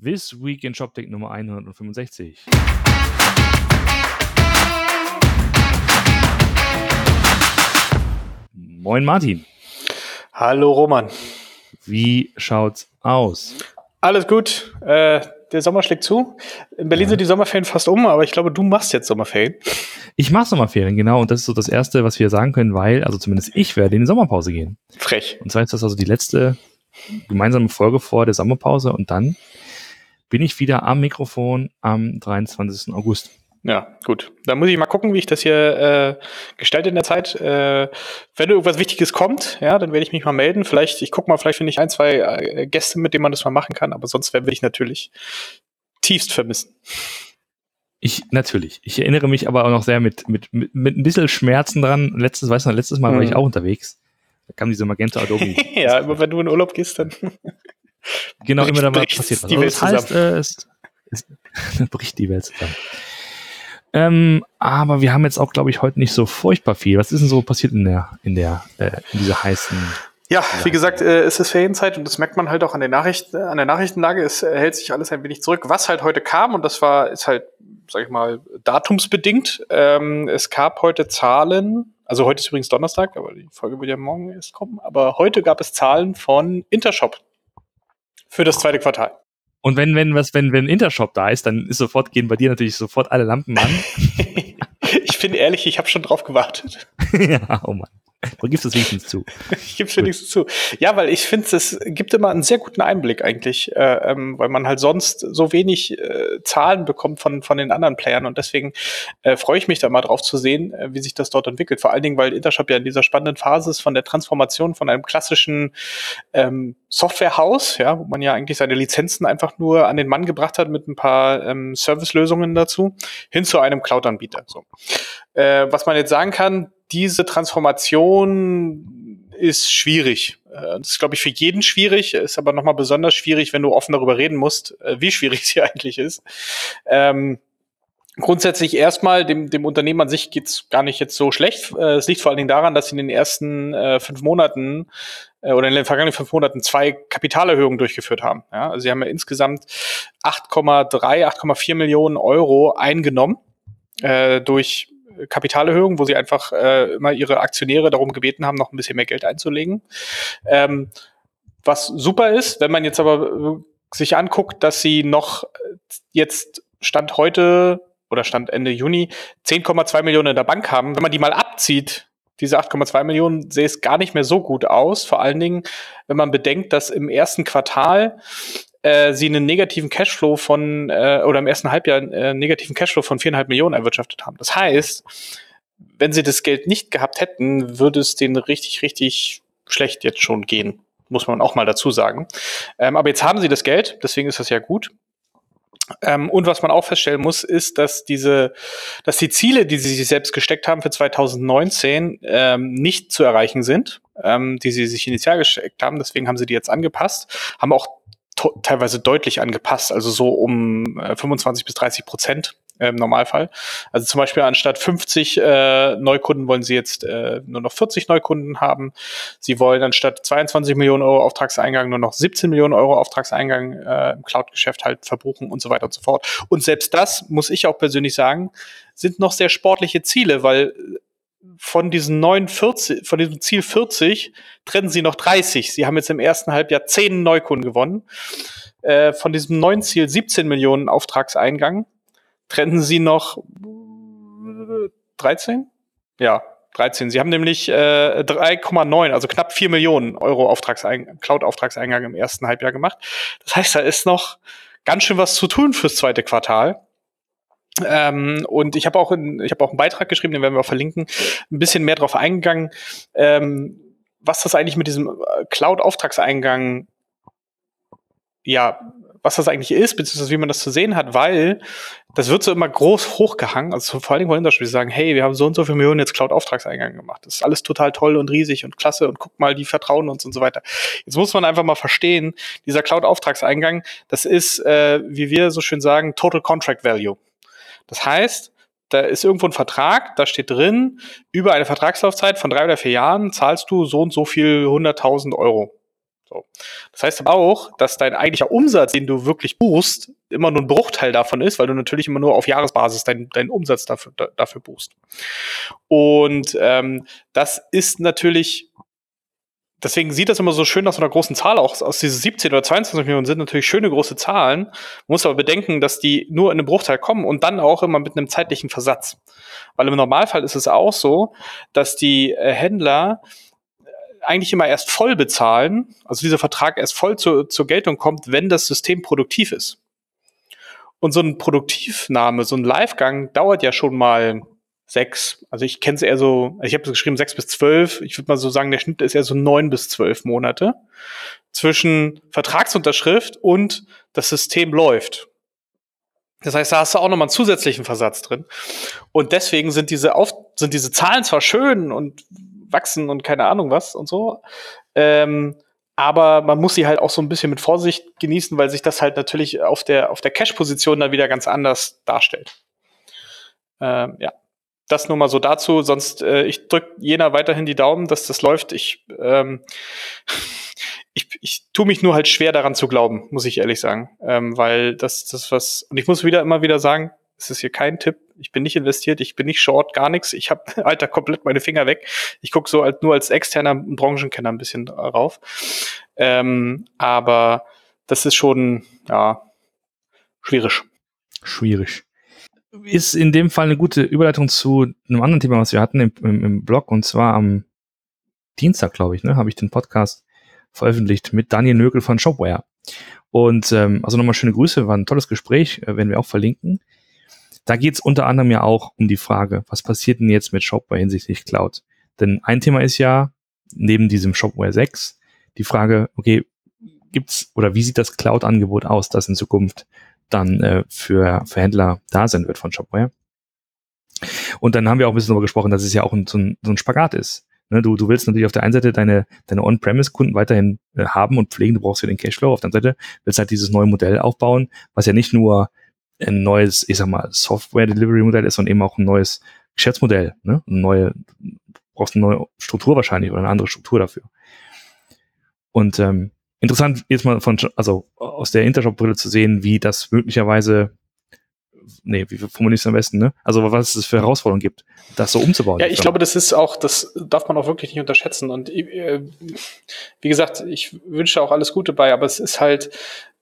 This Week in ShopTech Nummer 165. Moin Martin. Hallo Roman. Wie schaut's aus? Alles gut. Äh, der Sommer schlägt zu. In Berlin ja. sind die Sommerferien fast um, aber ich glaube, du machst jetzt Sommerferien. Ich mache Sommerferien, genau. Und das ist so das Erste, was wir sagen können, weil, also zumindest ich werde in die Sommerpause gehen. Frech. Und zwar ist das also die letzte gemeinsame Folge vor der Sommerpause und dann bin ich wieder am Mikrofon am 23. August. Ja, gut. Dann muss ich mal gucken, wie ich das hier äh, gestalte in der Zeit. Äh, wenn irgendwas Wichtiges kommt, ja, dann werde ich mich mal melden. Vielleicht, ich gucke mal, vielleicht finde ich ein, zwei äh, Gäste, mit denen man das mal machen kann, aber sonst werde ich natürlich tiefst vermissen. Ich, natürlich. Ich erinnere mich aber auch noch sehr mit, mit, mit, mit ein bisschen Schmerzen dran. Letztes, weißt du, letztes Mal mhm. war ich mhm. auch unterwegs. Da kam diese Magenta Adobe. ja, immer wenn du in Urlaub gehst, dann. genau, immer da passiert was. Die Welt also, das heißt, äh, es, es bricht die Welt zusammen. Ähm, aber wir haben jetzt auch, glaube ich, heute nicht so furchtbar viel. Was ist denn so passiert in der, in der, äh, in dieser heißen ja, wie gesagt, äh, es ist Ferienzeit und das merkt man halt auch an der Nachricht, an der Nachrichtenlage. Es hält sich alles ein wenig zurück. Was halt heute kam, und das war, ist halt, sag ich mal, datumsbedingt. Ähm, es gab heute Zahlen, also heute ist übrigens Donnerstag, aber die Folge wird ja morgen erst kommen. Aber heute gab es Zahlen von Intershop für das zweite Quartal. Und wenn, wenn, was, wenn, wenn Intershop da ist, dann ist sofort, gehen bei dir natürlich sofort alle Lampen an. ich bin ehrlich, ich habe schon drauf gewartet. ja, oh Mann. Du gibst es wenigstens zu. ich gebe es wenigstens zu. Ja, weil ich finde, es gibt immer einen sehr guten Einblick eigentlich, äh, ähm, weil man halt sonst so wenig äh, Zahlen bekommt von, von den anderen Playern und deswegen äh, freue ich mich da mal drauf zu sehen, äh, wie sich das dort entwickelt. Vor allen Dingen, weil Intershop ja in dieser spannenden Phase ist von der Transformation von einem klassischen ähm, Softwarehaus, ja, wo man ja eigentlich seine Lizenzen einfach nur an den Mann gebracht hat mit ein paar ähm, Servicelösungen dazu, hin zu einem Cloud-Anbieter. So. Äh, was man jetzt sagen kann, diese Transformation ist schwierig. Äh, das ist, glaube ich, für jeden schwierig, ist aber nochmal besonders schwierig, wenn du offen darüber reden musst, äh, wie schwierig sie eigentlich ist. Ähm, grundsätzlich erstmal, dem, dem Unternehmen an sich geht's gar nicht jetzt so schlecht. Äh, es liegt vor allen Dingen daran, dass sie in den ersten äh, fünf Monaten oder in den vergangenen fünf Monaten zwei Kapitalerhöhungen durchgeführt haben. Ja, also sie haben ja insgesamt 8,3, 8,4 Millionen Euro eingenommen äh, durch Kapitalerhöhung, wo sie einfach äh, immer ihre Aktionäre darum gebeten haben, noch ein bisschen mehr Geld einzulegen. Ähm, was super ist, wenn man jetzt aber sich anguckt, dass sie noch jetzt Stand heute oder Stand Ende Juni 10,2 Millionen in der Bank haben. Wenn man die mal abzieht, diese 8,2 Millionen, sehe es gar nicht mehr so gut aus. Vor allen Dingen, wenn man bedenkt, dass im ersten Quartal äh, sie einen negativen Cashflow von, äh, oder im ersten Halbjahr äh, negativen Cashflow von viereinhalb Millionen erwirtschaftet haben. Das heißt, wenn sie das Geld nicht gehabt hätten, würde es denen richtig, richtig schlecht jetzt schon gehen. Muss man auch mal dazu sagen. Ähm, aber jetzt haben sie das Geld, deswegen ist das ja gut. Ähm, und was man auch feststellen muss, ist, dass diese, dass die Ziele, die sie sich selbst gesteckt haben für 2019, ähm, nicht zu erreichen sind, ähm, die sie sich initial gesteckt haben. Deswegen haben sie die jetzt angepasst, haben auch teilweise deutlich angepasst, also so um äh, 25 bis 30 Prozent äh, im Normalfall. Also zum Beispiel anstatt 50 äh, Neukunden wollen sie jetzt äh, nur noch 40 Neukunden haben. Sie wollen anstatt 22 Millionen Euro Auftragseingang nur noch 17 Millionen Euro Auftragseingang äh, im Cloud-Geschäft halt verbuchen und so weiter und so fort. Und selbst das, muss ich auch persönlich sagen, sind noch sehr sportliche Ziele, weil von diesen 49, von diesem Ziel 40 trennen sie noch 30. Sie haben jetzt im ersten Halbjahr 10 Neukunden gewonnen. Äh, von diesem neuen Ziel 17 Millionen Auftragseingang trennen sie noch 13? Ja, 13. Sie haben nämlich äh, 3,9, also knapp 4 Millionen Euro Auftragseing Cloud-Auftragseingang im ersten Halbjahr gemacht. Das heißt, da ist noch ganz schön was zu tun fürs zweite Quartal. Ähm, und ich habe auch, in, ich hab auch einen Beitrag geschrieben, den werden wir auch verlinken, ein bisschen mehr drauf eingegangen, ähm, was das eigentlich mit diesem äh, Cloud-Auftragseingang, ja, was das eigentlich ist, beziehungsweise wie man das zu sehen hat, weil das wird so immer groß hochgehangen, also vor allen Dingen wollen das Spiel sagen, hey, wir haben so und so viele Millionen jetzt Cloud-Auftragseingang gemacht. Das ist alles total toll und riesig und klasse und guck mal, die vertrauen uns und so weiter. Jetzt muss man einfach mal verstehen, dieser Cloud-Auftragseingang, das ist, äh, wie wir so schön sagen, Total Contract Value. Das heißt, da ist irgendwo ein Vertrag, da steht drin, über eine Vertragslaufzeit von drei oder vier Jahren zahlst du so und so viel 100.000 Euro. So. Das heißt aber auch, dass dein eigentlicher Umsatz, den du wirklich buchst, immer nur ein Bruchteil davon ist, weil du natürlich immer nur auf Jahresbasis deinen dein Umsatz dafür, da, dafür buchst. Und ähm, das ist natürlich deswegen sieht das immer so schön aus so einer großen Zahl auch aus diese 17 oder 22 Millionen sind natürlich schöne große Zahlen. Man muss aber bedenken, dass die nur in einem Bruchteil kommen und dann auch immer mit einem zeitlichen Versatz. Weil im Normalfall ist es auch so, dass die äh, Händler eigentlich immer erst voll bezahlen, also dieser Vertrag erst voll zu, zur Geltung kommt, wenn das System produktiv ist. Und so ein Produktivnahme, so ein Livegang dauert ja schon mal sechs, also ich kenne es eher so, ich habe geschrieben sechs bis zwölf, ich würde mal so sagen, der Schnitt ist eher so neun bis zwölf Monate zwischen Vertragsunterschrift und das System läuft. Das heißt, da hast du auch nochmal einen zusätzlichen Versatz drin. Und deswegen sind diese, Auf sind diese Zahlen zwar schön und wachsen und keine Ahnung was und so. Ähm, aber man muss sie halt auch so ein bisschen mit Vorsicht genießen, weil sich das halt natürlich auf der, auf der Cash-Position dann wieder ganz anders darstellt. Ähm, ja, das nur mal so dazu. Sonst, äh, ich drücke jener weiterhin die Daumen, dass das läuft. Ich, ähm, ich, ich tue mich nur halt schwer daran zu glauben, muss ich ehrlich sagen. Ähm, weil das, das was, und ich muss wieder immer wieder sagen, es ist hier kein Tipp. Ich bin nicht investiert, ich bin nicht short, gar nichts. Ich habe, Alter, komplett meine Finger weg. Ich gucke so als, nur als externer Branchenkenner ein bisschen drauf. Ähm, aber das ist schon, ja, schwierig. Schwierig. Ist in dem Fall eine gute Überleitung zu einem anderen Thema, was wir hatten im, im, im Blog, und zwar am Dienstag, glaube ich, ne, habe ich den Podcast veröffentlicht mit Daniel Nögel von Shopware. Und ähm, also nochmal schöne Grüße, war ein tolles Gespräch, äh, werden wir auch verlinken. Da geht es unter anderem ja auch um die Frage, was passiert denn jetzt mit Shopware hinsichtlich Cloud? Denn ein Thema ist ja, neben diesem Shopware 6, die Frage, okay, gibt's oder wie sieht das Cloud-Angebot aus, das in Zukunft dann äh, für, für Händler da sein wird von Shopware? Und dann haben wir auch ein bisschen darüber gesprochen, dass es ja auch ein, so, ein, so ein Spagat ist. Ne, du, du willst natürlich auf der einen Seite deine, deine On-Premise-Kunden weiterhin äh, haben und pflegen, du brauchst ja den Cashflow. Auf der anderen Seite willst halt dieses neue Modell aufbauen, was ja nicht nur ein neues, ich sag mal, Software-Delivery-Modell ist und eben auch ein neues Geschäftsmodell, ne? Eine neue, brauchst eine neue Struktur wahrscheinlich oder eine andere Struktur dafür. Und ähm, interessant jetzt mal von, also aus der Intershop-Brille zu sehen, wie das möglicherweise, nee, wie formuliere ich es am besten, ne? Also was es für Herausforderungen gibt, das so umzubauen. Ja, ich glaube, das ist auch, das darf man auch wirklich nicht unterschätzen. Und äh, wie gesagt, ich wünsche auch alles Gute bei, aber es ist halt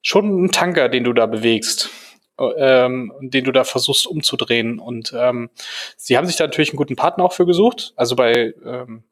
schon ein Tanker, den du da bewegst ähm, den du da versuchst umzudrehen. Und ähm, sie haben sich da natürlich einen guten Partner auch für gesucht. Also bei, ähm,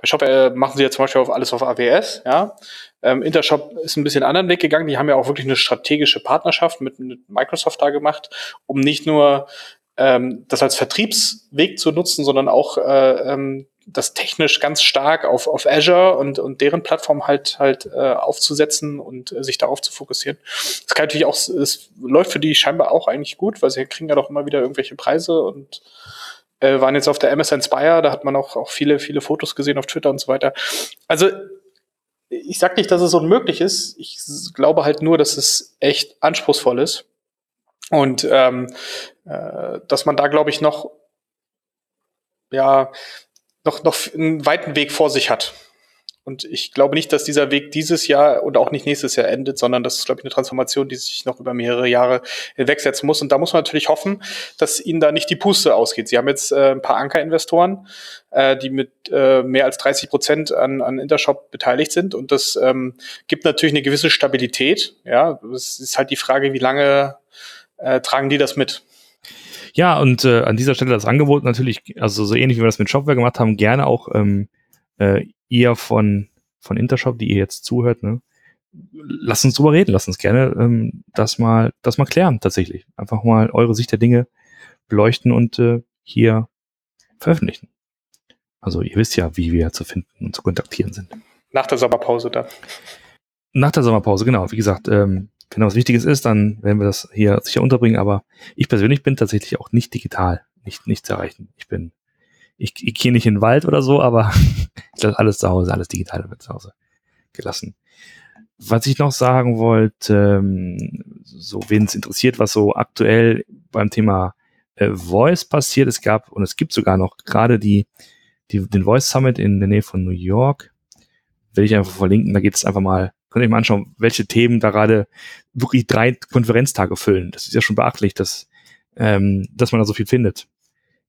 bei Shop äh, machen sie ja zum Beispiel auf alles auf AWS, ja. Ähm, Intershop ist ein bisschen anderen Weg gegangen. Die haben ja auch wirklich eine strategische Partnerschaft mit, mit Microsoft da gemacht, um nicht nur ähm, das als Vertriebsweg zu nutzen, sondern auch äh, ähm, das technisch ganz stark auf, auf Azure und, und deren Plattform halt halt äh, aufzusetzen und äh, sich darauf zu fokussieren. Das kann natürlich auch, es läuft für die scheinbar auch eigentlich gut, weil sie kriegen ja doch immer wieder irgendwelche Preise und äh, waren jetzt auf der MS Inspire, da hat man auch, auch viele, viele Fotos gesehen auf Twitter und so weiter. Also ich sag nicht, dass es unmöglich ist. Ich glaube halt nur, dass es echt anspruchsvoll ist. Und ähm, äh, dass man da, glaube ich, noch ja, noch, noch einen weiten Weg vor sich hat. Und ich glaube nicht, dass dieser Weg dieses Jahr und auch nicht nächstes Jahr endet, sondern das ist, glaube ich, eine Transformation, die sich noch über mehrere Jahre hinwegsetzen muss. Und da muss man natürlich hoffen, dass ihnen da nicht die Puste ausgeht. Sie haben jetzt äh, ein paar Anker-Investoren, äh, die mit äh, mehr als 30 Prozent an, an Intershop beteiligt sind. Und das ähm, gibt natürlich eine gewisse Stabilität. Ja, es ist halt die Frage, wie lange äh, tragen die das mit? Ja, und äh, an dieser Stelle das Angebot natürlich, also so ähnlich wie wir das mit Shopware gemacht haben, gerne auch ähm, äh, ihr von, von Intershop, die ihr jetzt zuhört, ne? Lasst uns drüber reden, lasst uns gerne ähm, das mal, das mal klären tatsächlich. Einfach mal eure Sicht der Dinge beleuchten und äh, hier veröffentlichen. Also ihr wisst ja, wie wir zu finden und zu kontaktieren sind. Nach der Sommerpause dann. Nach der Sommerpause, genau. Wie gesagt, ähm, wenn was Wichtiges ist, dann werden wir das hier sicher unterbringen. Aber ich persönlich bin tatsächlich auch nicht digital, nicht, nicht zu erreichen. Ich bin, ich, ich gehe nicht in den Wald oder so, aber ich lasse alles zu Hause, alles digital wird zu Hause gelassen. Was ich noch sagen wollte, ähm, so wen es interessiert, was so aktuell beim Thema äh, Voice passiert, es gab und es gibt sogar noch gerade die, die den Voice Summit in der Nähe von New York werde ich einfach verlinken. Da geht es einfach mal, könnt ihr euch mal anschauen, welche Themen da gerade wirklich drei Konferenztage füllen. Das ist ja schon beachtlich, dass, ähm, dass man da so viel findet.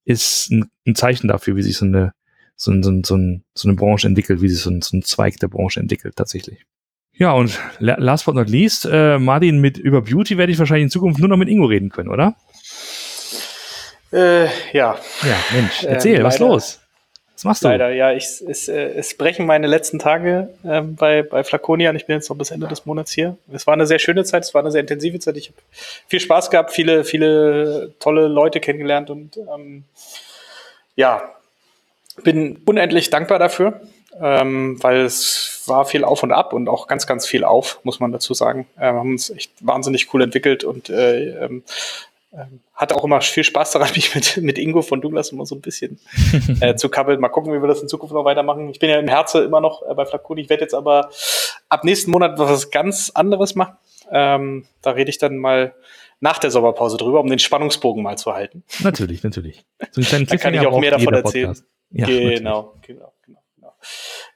Ist ein, ein Zeichen dafür, wie sich so eine, so, ein, so, ein, so, ein, so eine Branche entwickelt, wie sich so ein, so ein Zweig der Branche entwickelt, tatsächlich. Ja, und last but not least, äh, Martin, mit über Beauty werde ich wahrscheinlich in Zukunft nur noch mit Ingo reden können, oder? Äh, ja. Ja, Mensch, erzähl, ähm, was ist los? Was machst du? Leider, ja, ich, es, äh, es brechen meine letzten Tage ähm, bei, bei Flaconia ich bin jetzt noch bis Ende des Monats hier. Es war eine sehr schöne Zeit, es war eine sehr intensive Zeit. Ich habe viel Spaß gehabt, viele, viele tolle Leute kennengelernt und ähm, ja, bin unendlich dankbar dafür ähm, weil es war viel auf und ab und auch ganz, ganz viel auf, muss man dazu sagen. Wir haben uns echt wahnsinnig cool entwickelt und äh, ähm, hatte auch immer viel Spaß daran, mich mit, mit Ingo von Douglas immer so ein bisschen äh, zu kabbeln. Mal gucken, wie wir das in Zukunft noch weitermachen. Ich bin ja im Herzen immer noch äh, bei Flaconi. Ich werde jetzt aber ab nächsten Monat was ganz anderes machen. Ähm, da rede ich dann mal nach der Sommerpause drüber, um den Spannungsbogen mal zu halten. Natürlich, natürlich. So da kann ich auch mehr davon erzählen. Ja, genau, genau, genau.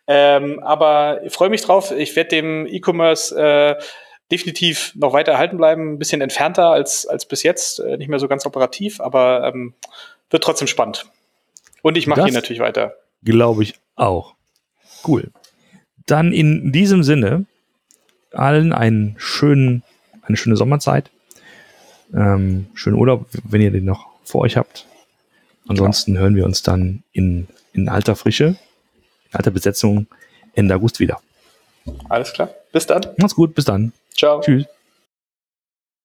Ähm, aber ich freue mich drauf. Ich werde dem E-Commerce äh, definitiv noch weiter erhalten bleiben. Ein bisschen entfernter als, als bis jetzt. Äh, nicht mehr so ganz operativ, aber ähm, wird trotzdem spannend. Und ich mache hier natürlich weiter. Glaube ich auch. Cool. Dann in diesem Sinne allen einen schönen, eine schöne Sommerzeit. Ähm, schönen Urlaub, wenn ihr den noch vor euch habt. Ansonsten genau. hören wir uns dann in, in alter Frische alter Besetzung Ende August wieder. Alles klar. Bis dann. Mach's gut. Bis dann. Ciao. Tschüss.